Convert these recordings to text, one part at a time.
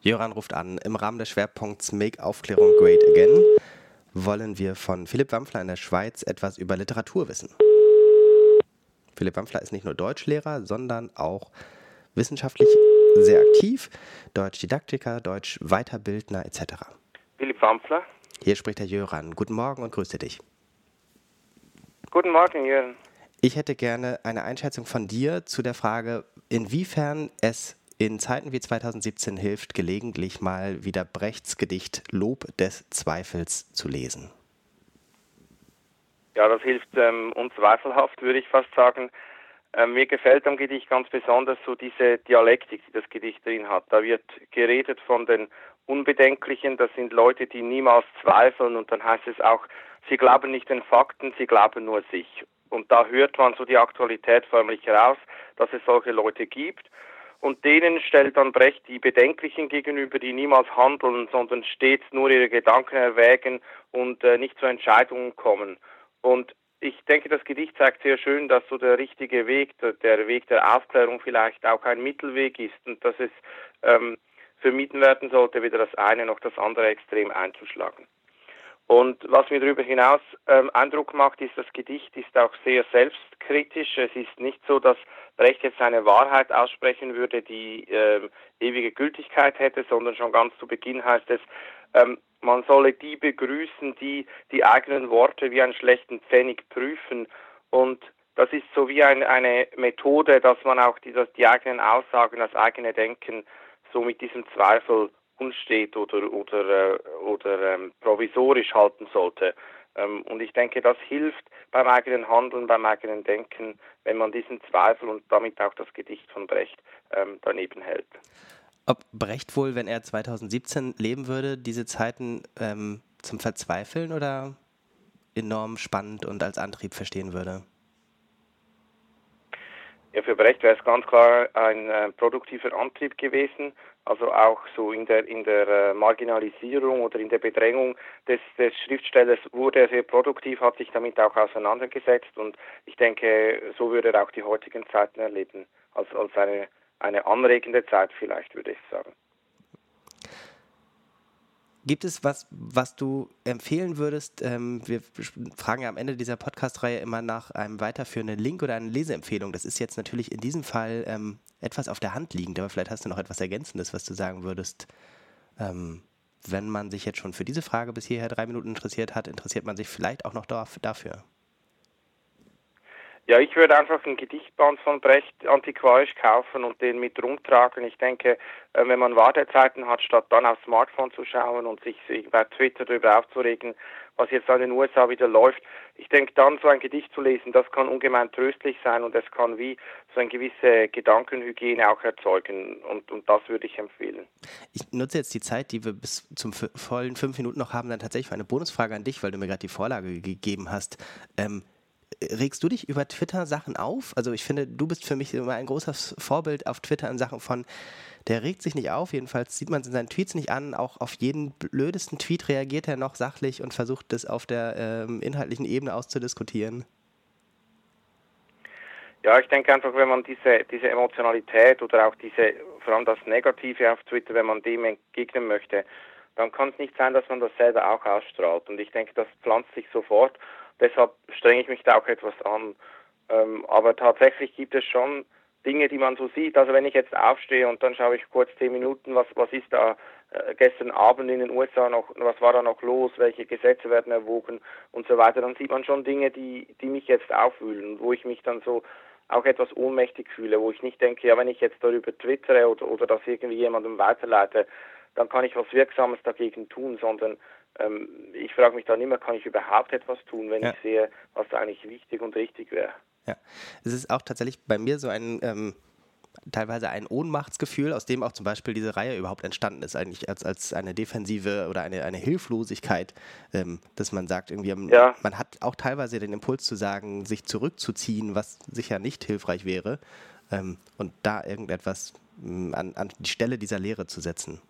Jöran ruft an. Im Rahmen des Schwerpunkts Make Aufklärung Great Again wollen wir von Philipp Wampfler in der Schweiz etwas über Literatur wissen. Philipp Wampfler ist nicht nur Deutschlehrer, sondern auch wissenschaftlich sehr aktiv, Deutschdidaktiker, Deutsch-Weiterbildner etc. Philipp Wampfler. Hier spricht der Jöran. Guten Morgen und grüße dich. Guten Morgen, Jöran. Ich hätte gerne eine Einschätzung von dir zu der Frage, inwiefern es in Zeiten wie 2017 hilft, gelegentlich mal wieder Brechts Gedicht Lob des Zweifels zu lesen. Ja, das hilft ähm, unzweifelhaft, würde ich fast sagen. Ähm, mir gefällt am Gedicht ganz besonders so diese Dialektik, die das Gedicht drin hat. Da wird geredet von den Unbedenklichen, das sind Leute, die niemals zweifeln und dann heißt es auch, sie glauben nicht den Fakten, sie glauben nur sich. Und da hört man so die Aktualität förmlich heraus, dass es solche Leute gibt. Und denen stellt dann Brecht die Bedenklichen gegenüber, die niemals handeln, sondern stets nur ihre Gedanken erwägen und äh, nicht zu Entscheidungen kommen. Und ich denke, das Gedicht zeigt sehr schön, dass so der richtige Weg, der Weg der Aufklärung vielleicht auch ein Mittelweg ist und dass es ähm, vermieden werden sollte, weder das eine noch das andere Extrem einzuschlagen. Und was mir darüber hinaus ähm, Eindruck macht, ist, das Gedicht ist auch sehr selbstkritisch. Es ist nicht so, dass Brecht jetzt eine Wahrheit aussprechen würde, die äh, ewige Gültigkeit hätte, sondern schon ganz zu Beginn heißt es, ähm, man solle die begrüßen, die die eigenen Worte wie einen schlechten Pfennig prüfen. Und das ist so wie ein, eine Methode, dass man auch die, dass die eigenen Aussagen, das eigene Denken so mit diesem Zweifel unstet oder, oder, äh, oder ähm, provisorisch halten sollte. Ähm, und ich denke, das hilft beim eigenen Handeln, beim eigenen Denken, wenn man diesen Zweifel und damit auch das Gedicht von Brecht ähm, daneben hält. Ob Brecht wohl, wenn er 2017 leben würde, diese Zeiten ähm, zum Verzweifeln oder enorm spannend und als Antrieb verstehen würde? Ja, für Brecht wäre es ganz klar ein äh, produktiver Antrieb gewesen, also auch so in der in der äh, Marginalisierung oder in der Bedrängung des, des Schriftstellers wurde er sehr produktiv, hat sich damit auch auseinandergesetzt und ich denke, so würde er auch die heutigen Zeiten erleben, als, als eine, eine anregende Zeit vielleicht, würde ich sagen. Gibt es was, was du empfehlen würdest? Ähm, wir fragen ja am Ende dieser Podcast-Reihe immer nach einem weiterführenden Link oder einer Leseempfehlung. Das ist jetzt natürlich in diesem Fall ähm, etwas auf der Hand liegend, aber vielleicht hast du noch etwas Ergänzendes, was du sagen würdest. Ähm, wenn man sich jetzt schon für diese Frage bis hierher drei Minuten interessiert hat, interessiert man sich vielleicht auch noch dafür. Ja, ich würde einfach ein Gedichtband von Brecht antiquarisch kaufen und den mit rumtragen. Ich denke, äh, wenn man Wartezeiten hat, statt dann aufs Smartphone zu schauen und sich bei Twitter darüber aufzuregen, was jetzt an den USA wieder läuft, ich denke dann so ein Gedicht zu lesen, das kann ungemein tröstlich sein und es kann wie so eine gewisse Gedankenhygiene auch erzeugen und, und das würde ich empfehlen. Ich nutze jetzt die Zeit, die wir bis zum vollen fünf Minuten noch haben, dann tatsächlich für eine Bonusfrage an dich, weil du mir gerade die Vorlage gegeben hast. Ähm, regst du dich über Twitter Sachen auf? Also ich finde, du bist für mich immer ein großes Vorbild auf Twitter in Sachen von, der regt sich nicht auf, jedenfalls sieht man es in seinen Tweets nicht an. Auch auf jeden blödesten Tweet reagiert er noch sachlich und versucht das auf der ähm, inhaltlichen Ebene auszudiskutieren. Ja, ich denke einfach, wenn man diese, diese Emotionalität oder auch diese, vor allem das Negative auf Twitter, wenn man dem entgegnen möchte, dann kann es nicht sein, dass man das selber auch ausstrahlt. Und ich denke, das pflanzt sich sofort deshalb strenge ich mich da auch etwas an. Ähm, aber tatsächlich gibt es schon Dinge, die man so sieht. Also wenn ich jetzt aufstehe und dann schaue ich kurz zehn Minuten, was, was ist da äh, gestern Abend in den USA noch, was war da noch los, welche Gesetze werden erwogen und so weiter, dann sieht man schon Dinge, die, die mich jetzt aufwühlen, wo ich mich dann so auch etwas ohnmächtig fühle, wo ich nicht denke, ja, wenn ich jetzt darüber twittere oder, oder das irgendwie jemandem weiterleite, dann kann ich was Wirksames dagegen tun, sondern ähm, ich frage mich dann immer, kann ich überhaupt etwas tun, wenn ja. ich sehe, was eigentlich wichtig und richtig wäre. Ja, es ist auch tatsächlich bei mir so ein ähm, teilweise ein Ohnmachtsgefühl, aus dem auch zum Beispiel diese Reihe überhaupt entstanden ist, eigentlich als, als eine Defensive oder eine, eine Hilflosigkeit, ähm, dass man sagt, irgendwie, ja. man hat auch teilweise den Impuls zu sagen, sich zurückzuziehen, was sicher nicht hilfreich wäre, ähm, und da irgendetwas ähm, an, an die Stelle dieser Lehre zu setzen.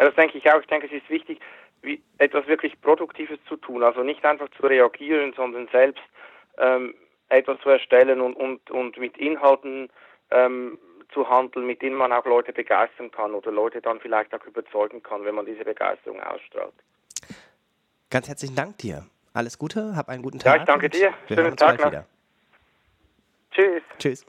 Ja, das denke ich auch. Ich denke, es ist wichtig, wie, etwas wirklich Produktives zu tun. Also nicht einfach zu reagieren, sondern selbst ähm, etwas zu erstellen und, und, und mit Inhalten ähm, zu handeln, mit denen man auch Leute begeistern kann oder Leute dann vielleicht auch überzeugen kann, wenn man diese Begeisterung ausstrahlt. Ganz herzlichen Dank dir. Alles Gute, hab einen guten Tag. Ja, ich danke dir. Schönen Tag noch. Wieder. Tschüss. Tschüss.